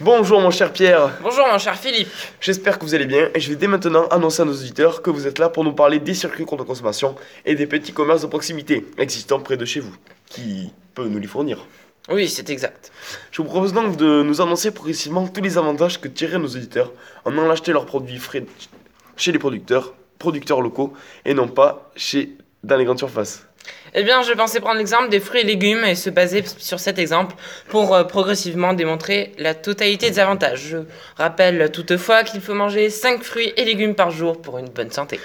Bonjour mon cher Pierre, Bonjour mon cher Philippe. j'espère que vous allez bien et je vais dès maintenant annoncer à nos auditeurs que vous êtes là pour nous parler des circuits contre consommation et des petits commerces de proximité existant près de chez vous, qui peuvent nous les fournir. Oui, c'est exact. Je vous propose donc de nous annoncer progressivement tous les avantages que tireraient nos auditeurs en allant acheter leurs produits frais chez les producteurs, producteurs locaux et non pas chez dans les grandes surfaces. Eh bien, je pensais prendre l'exemple des fruits et légumes et se baser sur cet exemple pour euh, progressivement démontrer la totalité des avantages. Je rappelle toutefois qu'il faut manger 5 fruits et légumes par jour pour une bonne santé.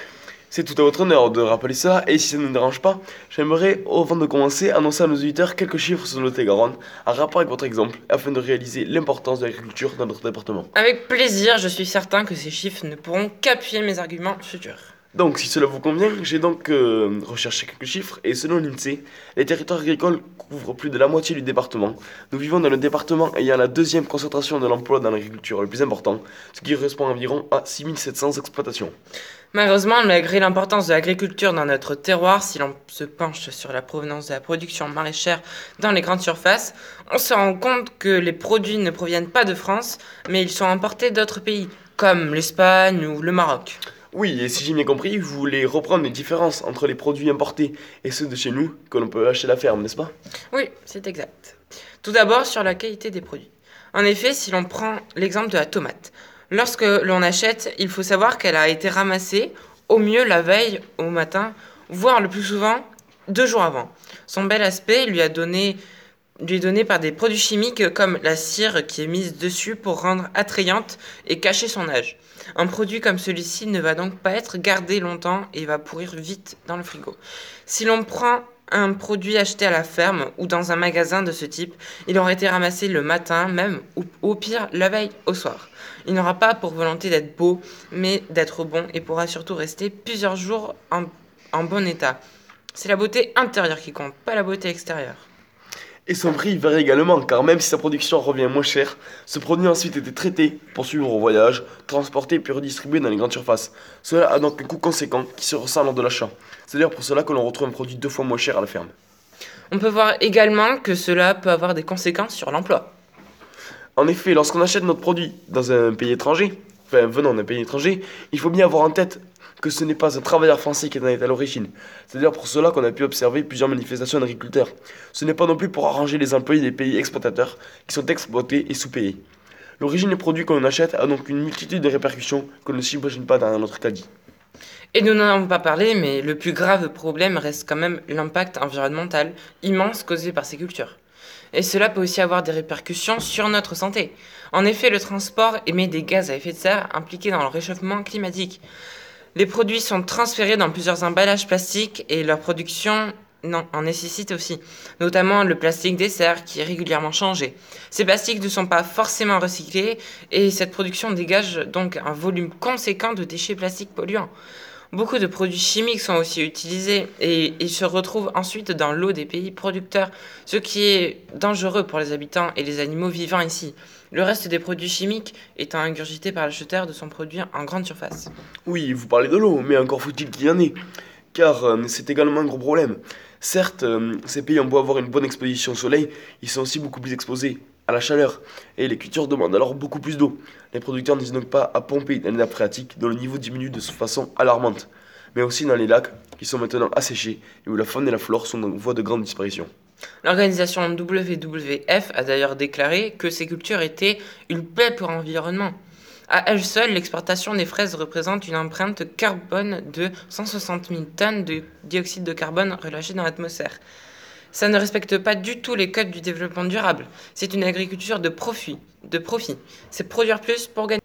C'est tout à votre honneur de rappeler ça, et si ça ne nous dérange pas, j'aimerais, avant de commencer, annoncer à nos auditeurs quelques chiffres sur le Garonne, en rapport avec votre exemple, afin de réaliser l'importance de l'agriculture dans notre département. Avec plaisir, je suis certain que ces chiffres ne pourront qu'appuyer mes arguments futurs. Donc, si cela vous convient, j'ai donc euh, recherché quelques chiffres, et selon l'INSEE, les territoires agricoles couvrent plus de la moitié du département. Nous vivons dans le département ayant la deuxième concentration de l'emploi dans l'agriculture le plus important, ce qui correspond environ à 6700 exploitations. Malheureusement, malgré l'importance de l'agriculture dans notre terroir, si l'on se penche sur la provenance de la production maraîchère dans les grandes surfaces, on se rend compte que les produits ne proviennent pas de France, mais ils sont importés d'autres pays, comme l'Espagne ou le Maroc. Oui, et si j'ai bien compris, vous voulez reprendre les différences entre les produits importés et ceux de chez nous que l'on peut acheter à la ferme, n'est-ce pas? Oui, c'est exact. Tout d'abord sur la qualité des produits. En effet, si l'on prend l'exemple de la tomate, lorsque l'on achète, il faut savoir qu'elle a été ramassée au mieux la veille au matin, voire le plus souvent deux jours avant. Son bel aspect lui a donné lui donné par des produits chimiques comme la cire qui est mise dessus pour rendre attrayante et cacher son âge. Un produit comme celui-ci ne va donc pas être gardé longtemps et va pourrir vite dans le frigo. Si l'on prend un produit acheté à la ferme ou dans un magasin de ce type, il aurait été ramassé le matin même ou au pire la veille au soir. Il n'aura pas pour volonté d'être beau, mais d'être bon et pourra surtout rester plusieurs jours en bon état. C'est la beauté intérieure qui compte, pas la beauté extérieure. Et son prix varie également, car même si sa production revient moins cher, ce produit a ensuite été traité pour suivre au voyage, transporté puis redistribué dans les grandes surfaces. Cela a donc un coût conséquent qui se ressent lors de l'achat. C'est d'ailleurs pour cela que l'on retrouve un produit deux fois moins cher à la ferme. On peut voir également que cela peut avoir des conséquences sur l'emploi. En effet, lorsqu'on achète notre produit dans un pays étranger, enfin venant d'un pays étranger, il faut bien avoir en tête que ce n'est pas un travailleur français qui en est à l'origine. C'est d'ailleurs pour cela qu'on a pu observer plusieurs manifestations d'agriculteurs. Ce n'est pas non plus pour arranger les employés des pays exploitateurs qui sont exploités et sous-payés. L'origine des produits qu'on achète a donc une multitude de répercussions qu'on ne s'imagine pas dans notre cas dit. Et nous n'en avons pas parlé, mais le plus grave problème reste quand même l'impact environnemental immense causé par ces cultures. Et cela peut aussi avoir des répercussions sur notre santé. En effet, le transport émet des gaz à effet de serre impliqués dans le réchauffement climatique. Les produits sont transférés dans plusieurs emballages plastiques et leur production en nécessite aussi, notamment le plastique dessert qui est régulièrement changé. Ces plastiques ne sont pas forcément recyclés et cette production dégage donc un volume conséquent de déchets plastiques polluants. Beaucoup de produits chimiques sont aussi utilisés et ils se retrouvent ensuite dans l'eau des pays producteurs, ce qui est dangereux pour les habitants et les animaux vivant ici. Le reste des produits chimiques étant ingurgité par l'acheteur de son produit en grande surface. Oui, vous parlez de l'eau, mais encore faut-il qu'il y en ait. Car euh, c'est également un gros problème. Certes, euh, ces pays ont beau avoir une bonne exposition au soleil, ils sont aussi beaucoup plus exposés à la chaleur. Et les cultures demandent alors beaucoup plus d'eau. Les producteurs n'hésitent donc pas à pomper dans les nappes phréatiques dont le niveau diminue de façon alarmante. Mais aussi dans les lacs qui sont maintenant asséchés et où la faune et la flore sont en voie de grande disparition. L'organisation WWF a d'ailleurs déclaré que ces cultures étaient une paix pour l'environnement. À elle seule, l'exportation des fraises représente une empreinte carbone de 160 000 tonnes de dioxyde de carbone relâché dans l'atmosphère. Ça ne respecte pas du tout les codes du développement durable. C'est une agriculture de profit. De profit. C'est produire plus pour gagner.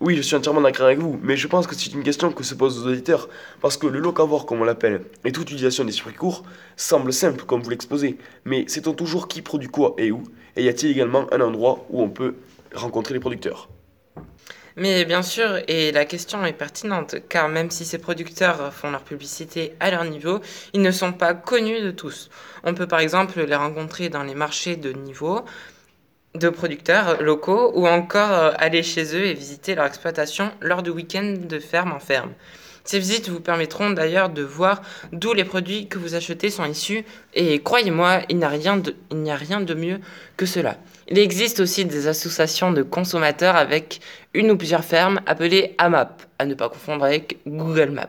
Oui, je suis entièrement d'accord avec vous, mais je pense que c'est une question que se posent aux auditeurs, parce que le locavore, comme on l'appelle, et toute utilisation des circuits courts, semble simple comme vous l'exposez, mais sait-on toujours qui produit quoi et où? Et y a-t-il également un endroit où on peut rencontrer les producteurs? Mais bien sûr, et la question est pertinente, car même si ces producteurs font leur publicité à leur niveau, ils ne sont pas connus de tous. On peut par exemple les rencontrer dans les marchés de niveau, de producteurs locaux ou encore euh, aller chez eux et visiter leur exploitation lors de week-ends de ferme en ferme. Ces visites vous permettront d'ailleurs de voir d'où les produits que vous achetez sont issus et croyez-moi, il n'y a, rien de, mieux que cela. Il existe aussi des associations de consommateurs avec une ou plusieurs fermes appelées AMAP, à ne pas confondre avec Google Maps,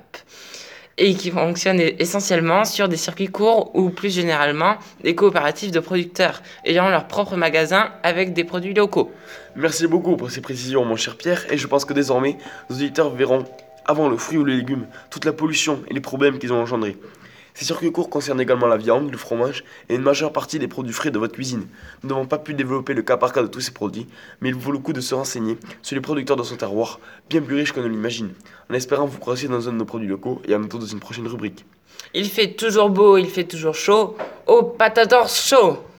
et qui fonctionnent essentiellement sur des circuits courts ou plus généralement des coopératives de producteurs ayant leur propre magasin avec des produits locaux. Merci beaucoup pour ces précisions, mon cher Pierre, et je pense que désormais, nos auditeurs verront, avant le fruit ou les légumes, toute la pollution et les problèmes qu'ils ont engendrés. Ces circuits courts concernent également la viande, le fromage et une majeure partie des produits frais de votre cuisine. Nous n'avons pas pu développer le cas par cas de tous ces produits, mais il vaut le coup de se renseigner sur les producteurs de son terroir, bien plus riches qu'on ne l'imagine, en espérant vous croiser dans un de nos produits locaux et à bientôt dans une prochaine rubrique. Il fait toujours beau, il fait toujours chaud. Au patador chaud